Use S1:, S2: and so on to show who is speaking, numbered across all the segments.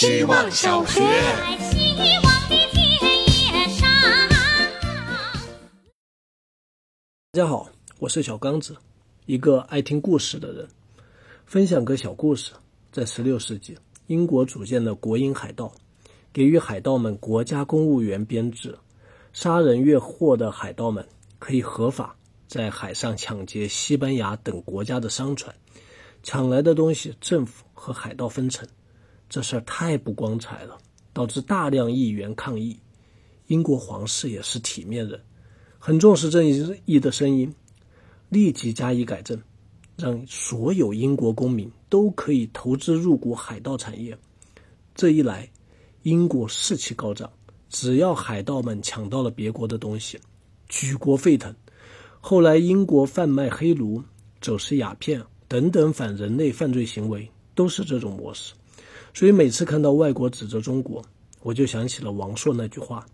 S1: 希望小学。
S2: 大家好，我是小刚子，一个爱听故事的人。分享个小故事：在16世纪，英国组建的国营海盗，给予海盗们国家公务员编制，杀人越货的海盗们可以合法在海上抢劫西班牙等国家的商船，抢来的东西政府和海盗分成。这事儿太不光彩了，导致大量议员抗议。英国皇室也是体面人。很重视正义的声音，立即加以改正，让所有英国公民都可以投资入股海盗产业。这一来，英国士气高涨。只要海盗们抢到了别国的东西，举国沸腾。后来，英国贩卖黑奴、走私鸦片等等反人类犯罪行为都是这种模式。所以，每次看到外国指责中国，我就想起了王朔那句话：“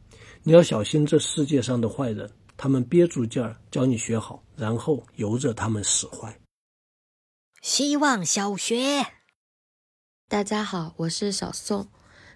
S2: 你要小心这世界上的坏人。”他们憋住劲儿教你学好，然后由着他们使坏。
S3: 希望小学，
S4: 大家好，我是小宋。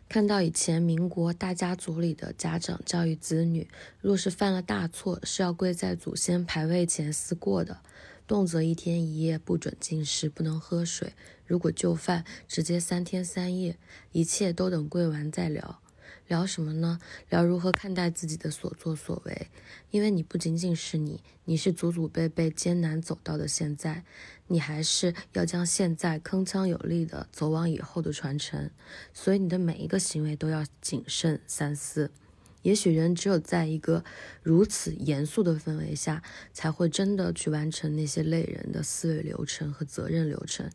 S4: 看到以前民国大家族里的家长教育子女，若是犯了大错，是要跪在祖先牌位前思过的，动辄一天一夜不准进食，不能喝水。如果就范，直接三天三夜，一切都等跪完再聊。聊什么呢？聊如何看待自己的所作所为。因为你不仅仅是你，你是祖祖辈辈艰难走到的现在，你还是要将现在铿锵有力的走往以后的传承。所以你的每一个行为都要谨慎三思。也许人只有在一个如此严肃的氛围下，才会真的去完成那些累人的思维流程和责任流程。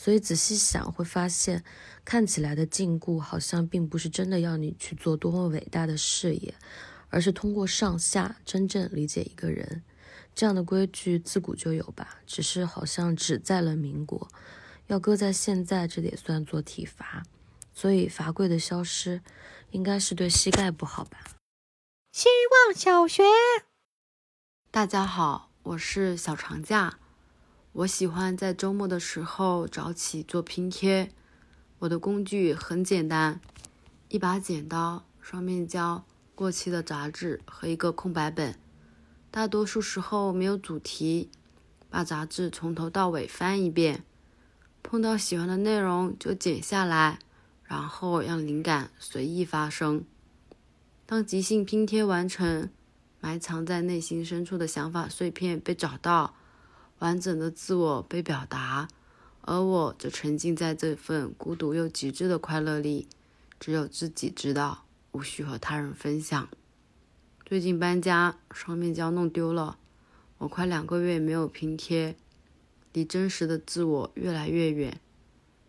S4: 所以仔细想，会发现看起来的禁锢好像并不是真的要你去做多么伟大的事业，而是通过上下真正理解一个人。这样的规矩自古就有吧，只是好像只在了民国，要搁在现在，这得算做体罚。所以罚跪的消失，应该是对膝盖不好吧？
S3: 希望小学，
S5: 大家好，我是小长假。我喜欢在周末的时候早起做拼贴。我的工具很简单，一把剪刀、双面胶、过期的杂志和一个空白本。大多数时候没有主题，把杂志从头到尾翻一遍，碰到喜欢的内容就剪下来，然后让灵感随意发生。当即兴拼贴完成，埋藏在内心深处的想法碎片被找到。完整的自我被表达，而我则沉浸在这份孤独又极致的快乐里，只有自己知道，无需和他人分享。最近搬家，双面胶弄丢了，我快两个月没有拼贴，离真实的自我越来越远。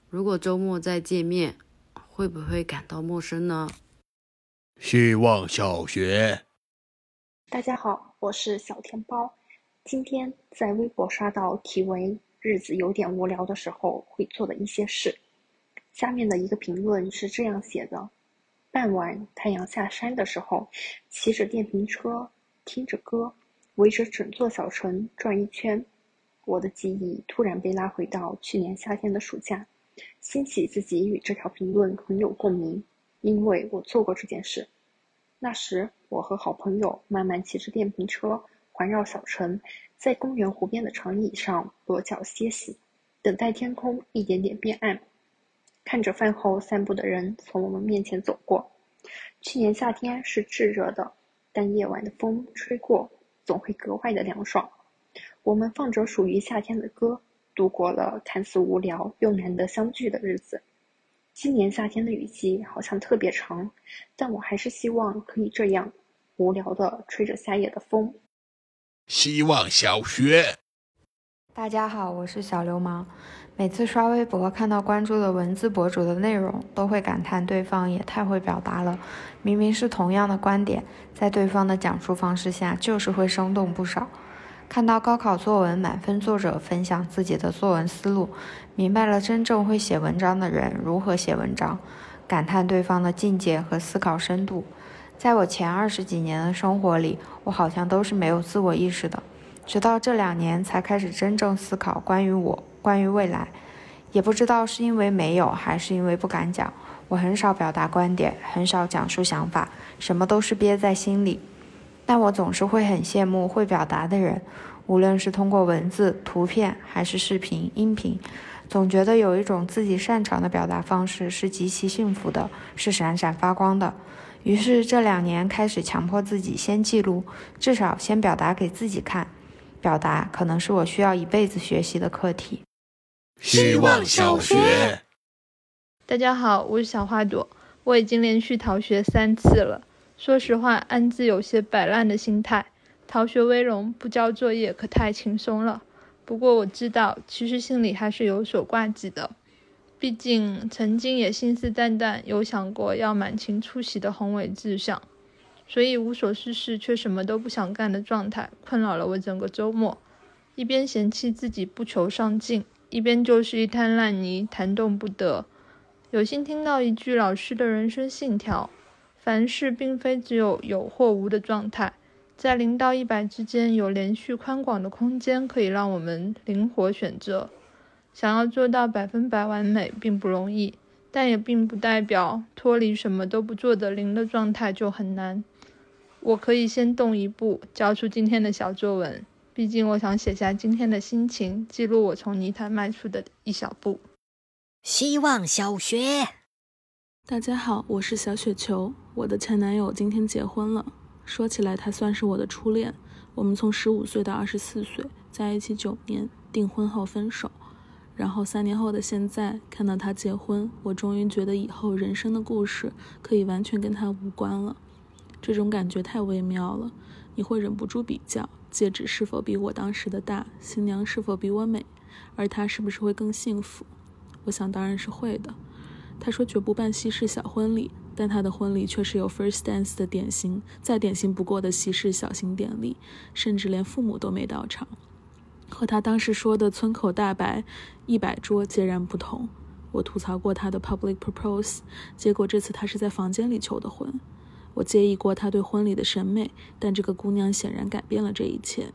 S5: 如果周末再见面，会不会感到陌生呢？
S1: 希望小学，
S6: 大家好，我是小甜包。今天在微博刷到题为“日子有点无聊的时候会做的一些事”，下面的一个评论是这样写的：傍晚太阳下山的时候，骑着电瓶车，听着歌，围着整座小城转一圈。我的记忆突然被拉回到去年夏天的暑假，欣喜自己与这条评论很有共鸣，因为我做过这件事。那时我和好朋友慢慢骑着电瓶车。环绕小城，在公园湖边的长椅上裸脚歇息，等待天空一点点变暗，看着饭后散步的人从我们面前走过。去年夏天是炙热的，但夜晚的风吹过，总会格外的凉爽。我们放着属于夏天的歌，度过了看似无聊又难得相聚的日子。今年夏天的雨季好像特别长，但我还是希望可以这样无聊的吹着夏夜的风。
S1: 希望小学，
S7: 大家好，我是小流氓。每次刷微博看到关注的文字博主的内容，都会感叹对方也太会表达了。明明是同样的观点，在对方的讲述方式下，就是会生动不少。看到高考作文满分作者分享自己的作文思路，明白了真正会写文章的人如何写文章，感叹对方的境界和思考深度。在我前二十几年的生活里，我好像都是没有自我意识的，直到这两年才开始真正思考关于我、关于未来。也不知道是因为没有，还是因为不敢讲，我很少表达观点，很少讲述想法，什么都是憋在心里。但我总是会很羡慕会表达的人，无论是通过文字、图片，还是视频、音频，总觉得有一种自己擅长的表达方式是极其幸福的，是闪闪发光的。于是这两年开始强迫自己先记录，至少先表达给自己看。表达可能是我需要一辈子学习的课题。
S1: 希望小学。
S8: 大家好，我是小花朵。我已经连续逃学三次了。说实话，暗自有些摆烂的心态。逃学威龙，不交作业可太轻松了。不过我知道，其实心里还是有所挂记的。毕竟曾经也信誓旦旦有想过要满勤出席的宏伟志向，所以无所事事却什么都不想干的状态，困扰了我整个周末。一边嫌弃自己不求上进，一边就是一滩烂泥，弹动不得。有幸听到一句老师的人生信条：凡事并非只有有或无的状态，在零到一百之间有连续宽广的空间，可以让我们灵活选择。想要做到百分百完美并不容易，但也并不代表脱离什么都不做的零的状态就很难。我可以先动一步，交出今天的小作文，毕竟我想写下今天的心情，记录我从泥潭迈出的一小步。
S3: 希望小学，
S9: 大家好，我是小雪球。我的前男友今天结婚了，说起来他算是我的初恋。我们从十五岁到二十四岁在一起九年，订婚后分手，然后三年后的现在看到他结婚，我终于觉得以后人生的故事可以完全跟他无关了。这种感觉太微妙了，你会忍不住比较戒指是否比我当时的大，新娘是否比我美，而他是不是会更幸福？我想当然是会的。他说绝不办西式小婚礼，但他的婚礼却是有 first dance 的典型，再典型不过的西式小型典礼，甚至连父母都没到场，和他当时说的村口大白一百桌截然不同。我吐槽过他的 public propose，结果这次他是在房间里求的婚。我介意过他对婚礼的审美，但这个姑娘显然改变了这一切。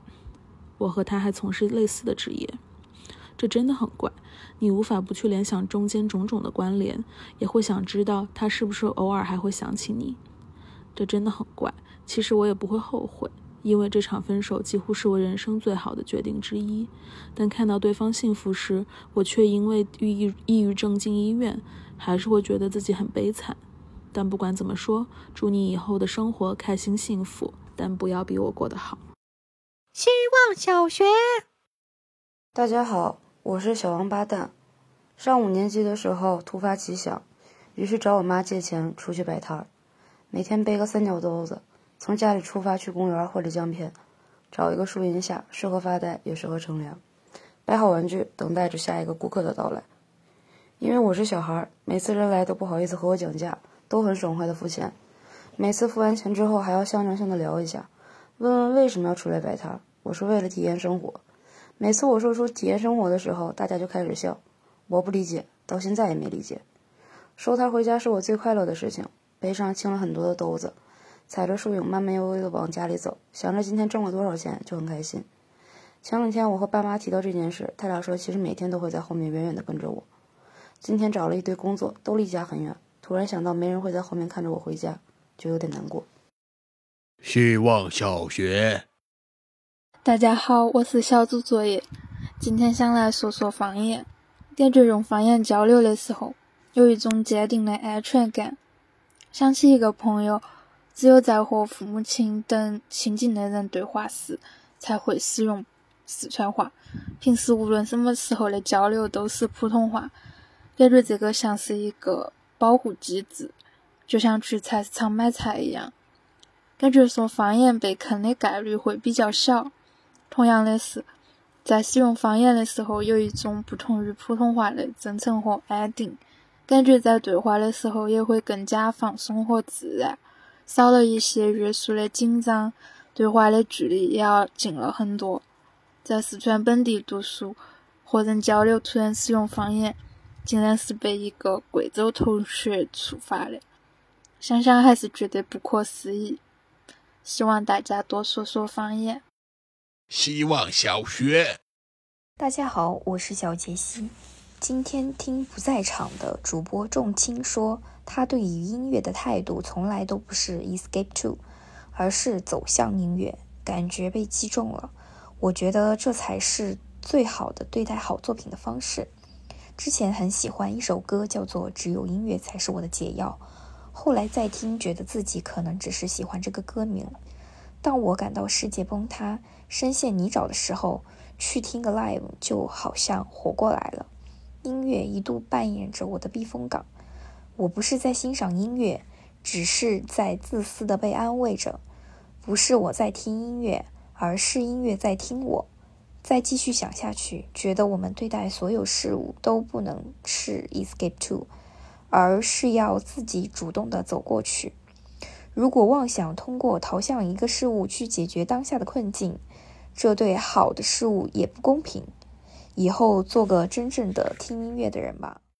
S9: 我和他还从事类似的职业。这真的很怪，你无法不去联想中间种种的关联，也会想知道他是不是偶尔还会想起你。这真的很怪，其实我也不会后悔，因为这场分手几乎是我人生最好的决定之一。但看到对方幸福时，我却因为抑郁抑郁症进医院，还是会觉得自己很悲惨。但不管怎么说，祝你以后的生活开心幸福，但不要比我过得好。
S3: 希望小学，
S10: 大家好。我是小王八蛋，上五年级的时候突发奇想，于是找我妈借钱出去摆摊儿，每天背个三角兜子，从家里出发去公园或者江边，找一个树荫下，适合发呆也适合乘凉，摆好玩具，等待着下一个顾客的到来。因为我是小孩，每次人来都不好意思和我讲价，都很爽快的付钱。每次付完钱之后，还要象征性的聊一下，问问为什么要出来摆摊。我说为了体验生活。每次我说出体验生活的时候，大家就开始笑。我不理解，到现在也没理解。收摊回家是我最快乐的事情，背上轻了很多的兜子，踩着树影慢慢悠悠地往家里走，想着今天挣了多少钱就很开心。前两天我和爸妈提到这件事，他俩说其实每天都会在后面远远地跟着我。今天找了一堆工作，都离家很远，突然想到没人会在后面看着我回家，就有点难过。
S1: 希望小学。
S11: 大家好，我是小组作业。今天想来说说方言，感觉用方言交流的时候，有一种坚定的安全感。想起一个朋友，只有在和父母亲等亲近的人对话时，才会使用四川话。平时无论什么时候的交流都是普通话，感觉这个像是一个保护机制，就像去菜市场买菜一样，感觉说方言被坑的概率会比较小。同样的是，在使用方言的时候，有一种不同于普通话的真诚和安定，感觉在对话的时候也会更加放松和自然，少了一些约束的紧张，对话的距离也要近了很多。在四川本地读书和人交流，突然使用方言，竟然是被一个贵州同学触发的，想想还是觉得不可思议。希望大家多说说方言。
S1: 希望小学，
S12: 大家好，我是小杰西。今天听不在场的主播仲青说，他对于音乐的态度从来都不是 escape to，而是走向音乐，感觉被击中了。我觉得这才是最好的对待好作品的方式。之前很喜欢一首歌，叫做《只有音乐才是我的解药》，后来再听，觉得自己可能只是喜欢这个歌名。当我感到世界崩塌、深陷泥沼的时候，去听个 live，就好像活过来了。音乐一度扮演着我的避风港。我不是在欣赏音乐，只是在自私的被安慰着。不是我在听音乐，而是音乐在听我。再继续想下去，觉得我们对待所有事物都不能是 escape to，而是要自己主动的走过去。如果妄想通过逃向一个事物去解决当下的困境，这对好的事物也不公平。以后做个真正的听音乐的人吧。